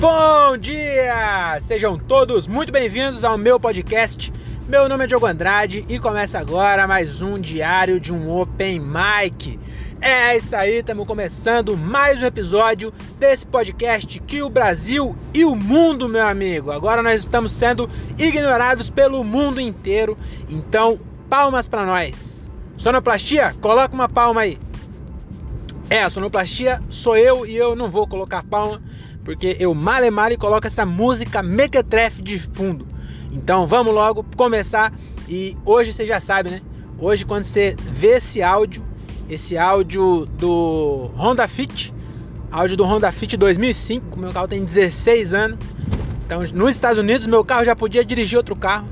Bom dia! Sejam todos muito bem-vindos ao meu podcast. Meu nome é Diogo Andrade e começa agora mais um diário de um Open Mic. É isso aí, estamos começando mais um episódio desse podcast que o Brasil e o mundo, meu amigo. Agora nós estamos sendo ignorados pelo mundo inteiro, então palmas para nós. Sonoplastia, coloca uma palma aí. É, a sonoplastia sou eu e eu não vou colocar palma porque eu male male coloco essa música mequetrefe de fundo. Então vamos logo começar e hoje você já sabe, né? Hoje quando você vê esse áudio, esse áudio do Honda Fit, áudio do Honda Fit 2005, meu carro tem 16 anos. Então nos Estados Unidos meu carro já podia dirigir outro carro,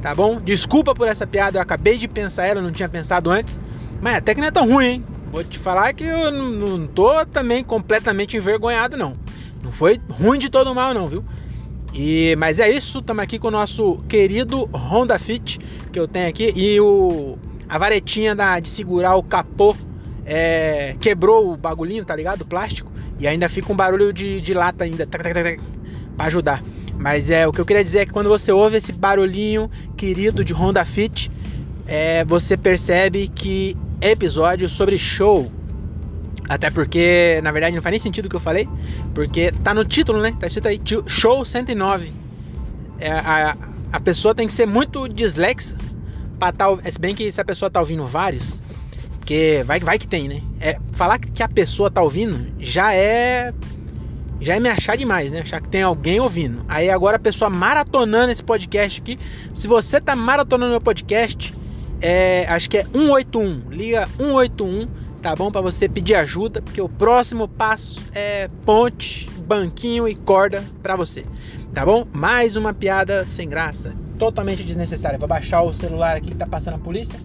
tá bom? Desculpa por essa piada, eu acabei de pensar ela, não tinha pensado antes, mas até que não é tão ruim, hein? Vou te falar que eu não tô também completamente envergonhado, não. Foi ruim de todo mal, não, viu? E, mas é isso, estamos aqui com o nosso querido Honda Fit que eu tenho aqui e o, a varetinha da, de segurar o capô é, quebrou o bagulhinho, tá ligado? O plástico. E ainda fica um barulho de, de lata ainda para ajudar. Mas é o que eu queria dizer é que quando você ouve esse barulhinho querido de Honda Fit, é, você percebe que episódio sobre show. Até porque, na verdade, não faz nem sentido o que eu falei, porque tá no título, né? Tá escrito aí, Show 109. É, a, a pessoa tem que ser muito dislexa pra tal. Tá, se bem que se a pessoa tá ouvindo vários, porque vai, vai que tem, né? É, falar que a pessoa tá ouvindo já é. Já é me achar demais, né? Achar que tem alguém ouvindo. Aí agora a pessoa maratonando esse podcast aqui. Se você tá maratonando meu podcast, é, acho que é 181. Liga 181, tá bom? Para você pedir ajuda, porque o próximo passo é ponte, banquinho e corda para você, tá bom? Mais uma piada sem graça, totalmente desnecessária. Vou baixar o celular aqui que tá passando a polícia.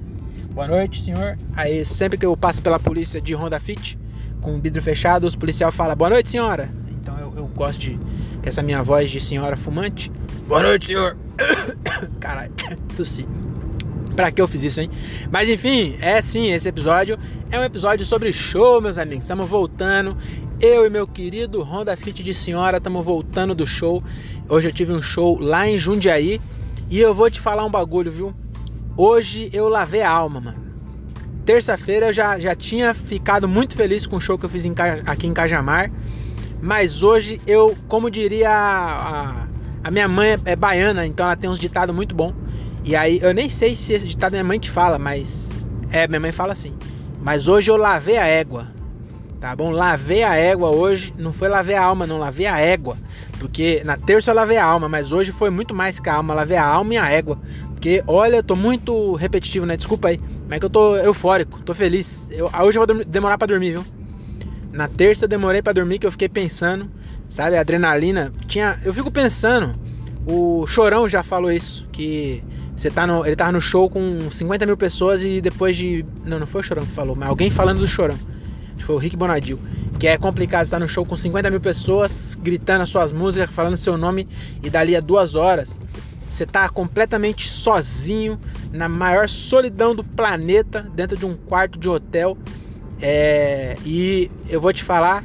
Boa noite, senhor. Aí sempre que eu passo pela polícia de Honda Fit com o vidro fechado, os policiais falam boa noite, senhora. Então eu, eu gosto de essa minha voz de senhora fumante. Boa noite, senhor. Caralho, tossi. Pra que eu fiz isso, hein? Mas enfim, é sim, esse episódio é um episódio sobre show, meus amigos. Estamos voltando. Eu e meu querido Honda Fit de Senhora estamos voltando do show. Hoje eu tive um show lá em Jundiaí. E eu vou te falar um bagulho, viu? Hoje eu lavei a alma, mano. Terça-feira eu já, já tinha ficado muito feliz com o show que eu fiz em, aqui em Cajamar. Mas hoje eu, como diria a, a, a minha mãe é, baiana, então ela tem uns ditados muito bons. E aí, eu nem sei se esse ditado é minha mãe que fala, mas. É, minha mãe fala assim. Mas hoje eu lavei a égua. Tá bom? Lavei a égua hoje. Não foi lavei a alma, não. Lavei a égua. Porque na terça eu lavei a alma, mas hoje foi muito mais que a alma. Lavei a alma e a égua. Porque, olha, eu tô muito repetitivo, né? Desculpa aí. Mas é que eu tô eufórico, tô feliz. Eu, hoje eu vou demorar para dormir, viu? Na terça eu demorei para dormir, que eu fiquei pensando, sabe? A adrenalina. Tinha. Eu fico pensando. O Chorão já falou isso, que você tá no, ele tava no show com 50 mil pessoas e depois de. Não, não foi o Chorão que falou, mas alguém falando do Chorão. Foi o Rick Bonadil. Que é complicado estar no show com 50 mil pessoas gritando as suas músicas, falando seu nome e dali a duas horas você tá completamente sozinho, na maior solidão do planeta, dentro de um quarto de hotel. É, e eu vou te falar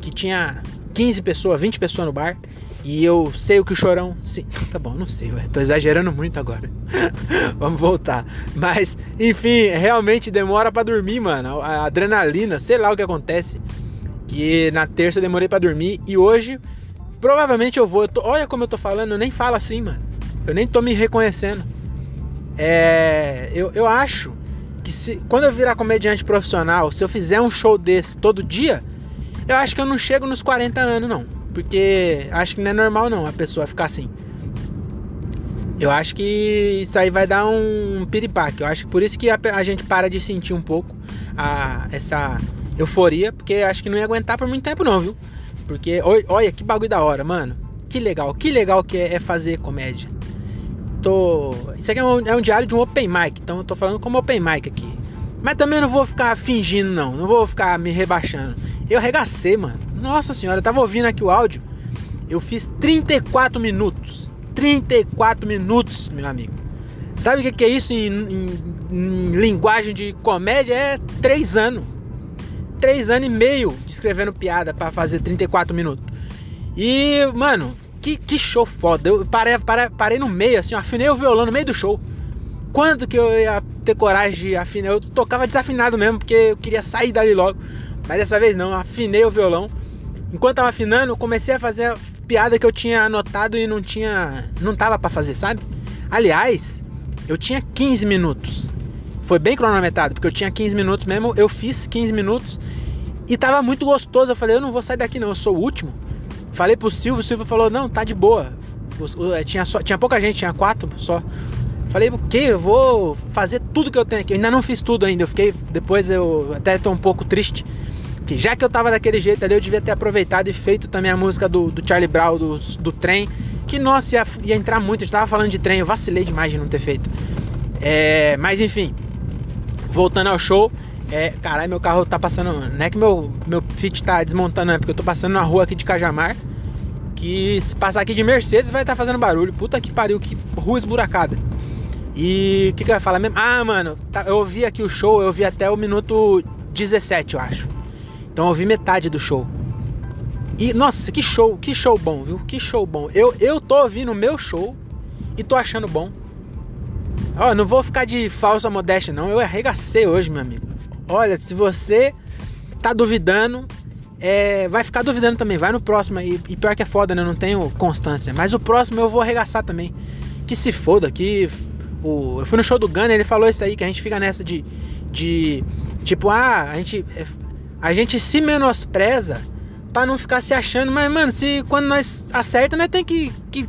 que tinha 15 pessoas, 20 pessoas no bar. E eu sei o que o chorão. Sim, tá bom, não sei, ué, tô exagerando muito agora. Vamos voltar. Mas, enfim, realmente demora para dormir, mano. A adrenalina, sei lá o que acontece. Que na terça demorei para dormir e hoje provavelmente eu vou. Eu tô, olha como eu tô falando, eu nem falo assim, mano. Eu nem tô me reconhecendo. É, eu, eu acho que se, quando eu virar comediante profissional, se eu fizer um show desse todo dia, eu acho que eu não chego nos 40 anos, não. Porque acho que não é normal não a pessoa ficar assim. Eu acho que isso aí vai dar um piripaque. Eu acho que por isso que a, a gente para de sentir um pouco a, essa euforia, porque acho que não ia aguentar por muito tempo não, viu? Porque olha que bagulho da hora, mano. Que legal, que legal que é, é fazer comédia. Tô, isso aqui é um, é um diário de um open mic, então eu tô falando como open mic aqui. Mas também não vou ficar fingindo não, não vou ficar me rebaixando. Eu arregacei, mano. Nossa senhora, eu tava ouvindo aqui o áudio. Eu fiz 34 minutos. 34 minutos, meu amigo. Sabe o que é isso em, em, em linguagem de comédia? É 3 anos. 3 anos e meio escrevendo piada para fazer 34 minutos. E, mano, que, que show foda. Eu parei, parei, parei no meio, assim, afinei o violão no meio do show. Quanto que eu ia ter coragem de afinar? Eu tocava desafinado mesmo, porque eu queria sair dali logo. Mas dessa vez não, afinei o violão. Enquanto tava afinando, eu comecei a fazer a piada que eu tinha anotado e não tinha. não tava para fazer, sabe? Aliás, eu tinha 15 minutos. Foi bem cronometrado, porque eu tinha 15 minutos mesmo, eu fiz 15 minutos e tava muito gostoso. Eu falei, eu não vou sair daqui não, eu sou o último. Falei pro Silvio, o Silvio falou, não, tá de boa. É, tinha, só, tinha pouca gente, tinha quatro só. Falei, o que? Eu vou fazer tudo que eu tenho aqui. Eu ainda não fiz tudo ainda. Eu fiquei. Depois eu até tô um pouco triste. Porque já que eu tava daquele jeito ali, eu devia ter aproveitado e feito também a música do, do Charlie Brown, do, do trem. Que, nossa, ia, ia entrar muito. Eu tava falando de trem, eu vacilei demais de não ter feito. É, mas enfim, voltando ao show. É, caralho, meu carro tá passando. Não é que meu, meu Fit tá desmontando, é porque eu tô passando na rua aqui de Cajamar. Que se passar aqui de Mercedes vai estar tá fazendo barulho. Puta que pariu, que rua esburacada. E o que, que eu ia falar mesmo? Ah, mano, tá, eu ouvi aqui o show, eu ouvi até o minuto 17, eu acho. Então eu ouvi metade do show. E, nossa, que show, que show bom, viu? Que show bom. Eu, eu tô ouvindo o meu show e tô achando bom. Ó, não vou ficar de falsa modéstia, não. Eu arregacei hoje, meu amigo. Olha, se você tá duvidando, é, vai ficar duvidando também. Vai no próximo aí. E pior que é foda, né? Eu não tenho constância. Mas o próximo eu vou arregaçar também. Que se foda, que. O, eu fui no show do Gunner, ele falou isso aí, que a gente fica nessa de. de tipo, ah, a gente. A gente se menospreza para não ficar se achando, mas, mano, se quando nós acerta, nós tem que, que,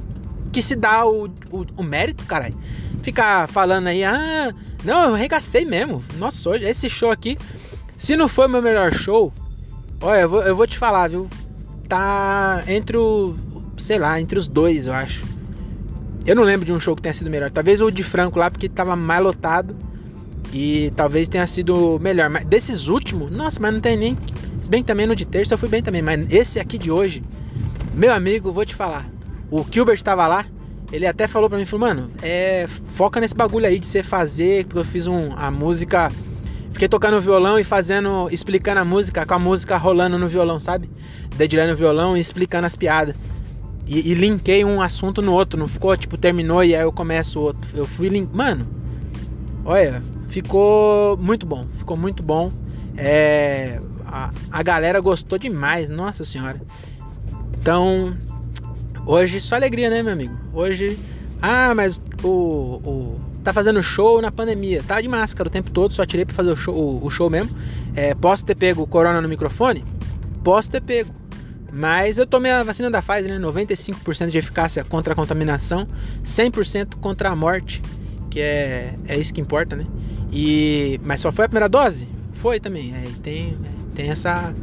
que se dar o, o, o mérito, caralho. Ficar falando aí, ah não, eu arregacei mesmo. Nossa, hoje, esse show aqui, se não foi meu melhor show, olha, eu vou, eu vou te falar, viu? Tá entre o. Sei lá, entre os dois, eu acho. Eu não lembro de um show que tenha sido melhor. Talvez o de Franco lá, porque tava mais lotado. E talvez tenha sido melhor. Mas desses últimos, nossa, mas não tem nem. Se bem que também no de terça eu fui bem também. Mas esse aqui de hoje, meu amigo, vou te falar. O Gilbert tava lá. Ele até falou pra mim, falou, mano, é, foca nesse bagulho aí de você fazer, porque eu fiz um, a música, fiquei tocando violão e fazendo, explicando a música, com a música rolando no violão, sabe? Dedilhando o violão e explicando as piadas. E, e linkei um assunto no outro, não ficou, tipo, terminou e aí eu começo o outro. Eu fui link... Mano, olha, ficou muito bom, ficou muito bom. É, a, a galera gostou demais, nossa senhora. Então, Hoje só alegria, né, meu amigo? Hoje, ah, mas o, o tá fazendo show na pandemia, tá de máscara o tempo todo, só tirei para fazer o show, o, o, show mesmo. É, posso ter pego o corona no microfone? Posso ter pego. Mas eu tomei a vacina da Pfizer, né? 95% de eficácia contra a contaminação, 100% contra a morte, que é, é isso que importa, né? E, mas só foi a primeira dose? Foi também. É, tem, tem essa,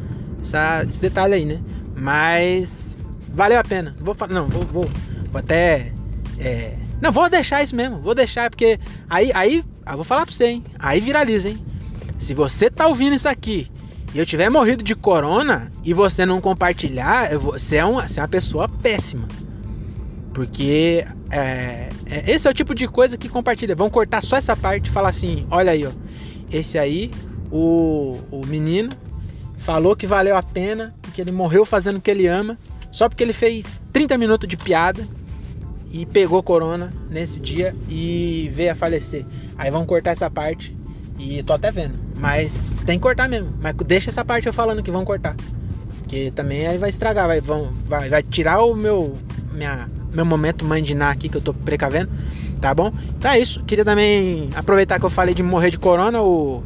essa, esse detalhe aí, né? Mas valeu a pena. Vou não, vou, vou, vou até. É, não, vou deixar isso mesmo. Vou deixar, porque aí, aí, eu vou falar pra você, hein? Aí viraliza, hein? Se você tá ouvindo isso aqui e eu tiver morrido de corona e você não compartilhar, você é uma, você é uma pessoa péssima. Porque é, é, esse é o tipo de coisa que compartilha. Vão cortar só essa parte e falar assim: olha aí, ó. Esse aí, o, o menino, falou que valeu a pena, porque ele morreu fazendo o que ele ama. Só porque ele fez 30 minutos de piada e pegou corona nesse dia e veio a falecer. Aí vão cortar essa parte e tô até vendo. Mas tem que cortar mesmo. Mas deixa essa parte eu falando que vão cortar. Que também aí vai estragar, vai, vão, vai, vai tirar o meu, minha, meu momento mandinar aqui que eu tô precavendo. Tá bom? Então é isso. Queria também aproveitar que eu falei de morrer de corona. O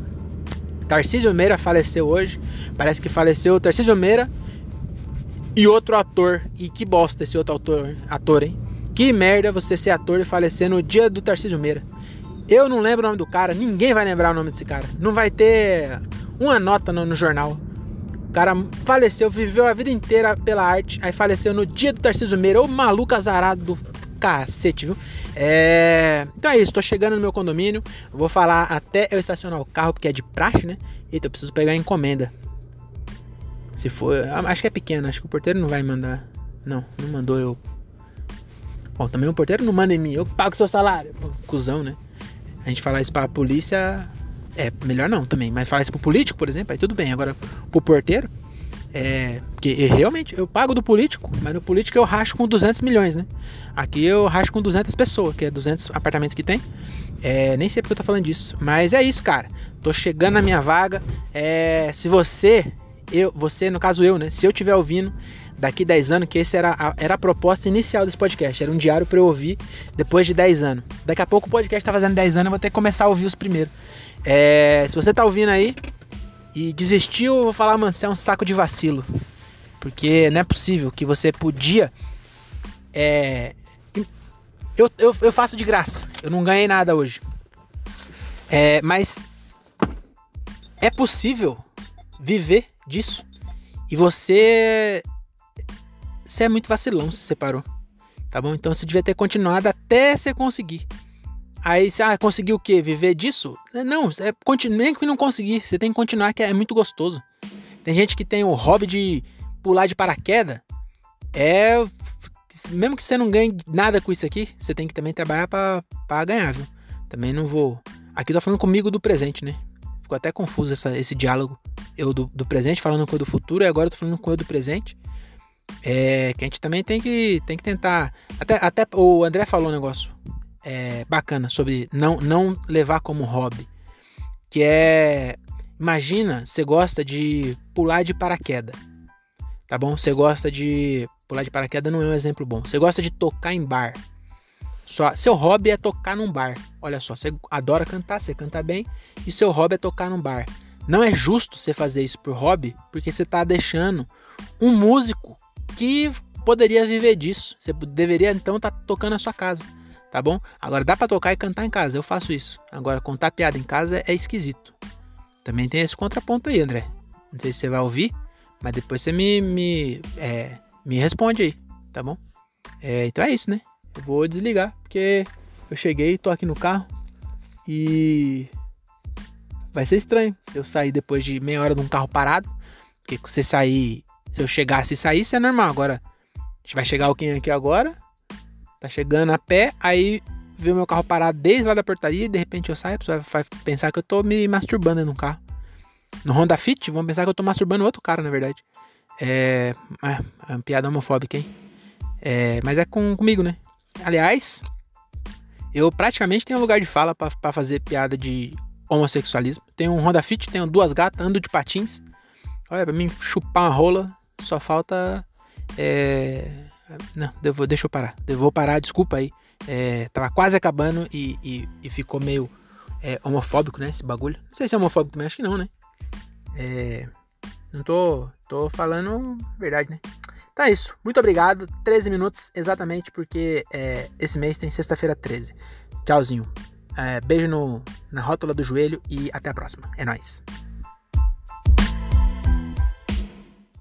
Tarcísio Meira faleceu hoje. Parece que faleceu o Tarcísio Meira e outro ator. E que bosta esse outro ator, ator, hein? Que merda você ser ator e falecer no dia do Tarcísio Meira. Eu não lembro o nome do cara, ninguém vai lembrar o nome desse cara. Não vai ter uma nota no, no jornal. Cara faleceu, viveu a vida inteira pela arte, aí faleceu no dia do Tarcísio Meira. Ô maluco azarado do cacete, viu? É... Então é isso, tô chegando no meu condomínio. Vou falar até eu estacionar o carro, porque é de praxe, né? Eita, eu preciso pegar a encomenda. Se for. Acho que é pequeno, acho que o porteiro não vai mandar. Não, não mandou eu. Bom, também o porteiro não manda em mim, eu pago seu salário. Pô, cuzão, né? A gente falar isso pra polícia. É, melhor não também. Mas falar isso pro político, por exemplo, aí tudo bem. Agora, pro porteiro. É, porque realmente eu pago do político, mas no político eu racho com 200 milhões, né? Aqui eu racho com 200 pessoas, que é 200 apartamentos que tem. É, nem sei porque eu tô falando disso, mas é isso, cara. Tô chegando na minha vaga. É, se você, eu, você, no caso eu, né? Se eu estiver ouvindo daqui 10 anos, que esse era a, era a proposta inicial desse podcast, era um diário para eu ouvir depois de 10 anos. Daqui a pouco o podcast tá fazendo 10 anos, eu vou ter que começar a ouvir os primeiros. É, se você tá ouvindo aí e desistiu, eu vou falar, mano, você é um saco de vacilo. Porque não é possível que você podia. É, eu, eu, eu faço de graça, eu não ganhei nada hoje. É, mas é possível viver disso. E você. Você é muito vacilão se separou. Tá bom? Então você devia ter continuado até você conseguir. Aí você ah, conseguiu o quê? Viver disso? Não, é, nem que não conseguir. Você tem que continuar, que é muito gostoso. Tem gente que tem o hobby de pular de paraquedas. É. Mesmo que você não ganhe nada com isso aqui, você tem que também trabalhar para ganhar, viu? Também não vou. Aqui tô falando comigo do presente, né? Ficou até confuso essa, esse diálogo. Eu do, do, presente falando com o do futuro e agora eu tô falando com o do presente. É, que a gente também tem que, tem que tentar. Até, até o André falou um negócio é, bacana sobre não, não levar como hobby. Que é. Imagina, você gosta de pular de paraquedas. Tá bom? Você gosta de. Pular de paraquedas não é um exemplo bom. Você gosta de tocar em bar. Sua, seu hobby é tocar num bar. Olha só, você adora cantar, você canta bem, e seu hobby é tocar num bar. Não é justo você fazer isso por hobby, porque você está deixando um músico que poderia viver disso. Você deveria então estar tá tocando na sua casa, tá bom? Agora dá para tocar e cantar em casa, eu faço isso. Agora contar piada em casa é esquisito. Também tem esse contraponto aí, André. Não sei se você vai ouvir, mas depois você me me, é, me responde aí, tá bom? É, então é isso, né? Eu vou desligar, porque eu cheguei, tô aqui no carro e vai ser estranho eu sair depois de meia hora de um carro parado. Porque você sair, se eu chegasse e saísse é normal. Agora, a gente vai chegar alguém aqui agora, tá chegando a pé, aí vê o meu carro parado desde lá da portaria e de repente eu saio, a pessoa vai pensar que eu tô me masturbando no carro. No Honda Fit, vão pensar que eu tô masturbando outro cara, na verdade. É, é, é uma piada homofóbica, hein? É, mas é com, comigo, né? Aliás, eu praticamente tenho lugar de fala para fazer piada de homossexualismo. Tenho um Honda Fit, tenho duas gatas, ando de patins. Olha, pra mim chupar uma rola, só falta. É... Não, devo, deixa eu parar. Eu vou parar, desculpa aí. É, tava quase acabando e, e, e ficou meio é, homofóbico, né? Esse bagulho. Não sei se é homofóbico também, acho que não, né? É, não tô, tô falando verdade, né? Então é isso. Muito obrigado. 13 minutos exatamente porque é, esse mês tem sexta-feira 13. Tchauzinho. É, beijo no, na rótula do joelho e até a próxima. É nóis.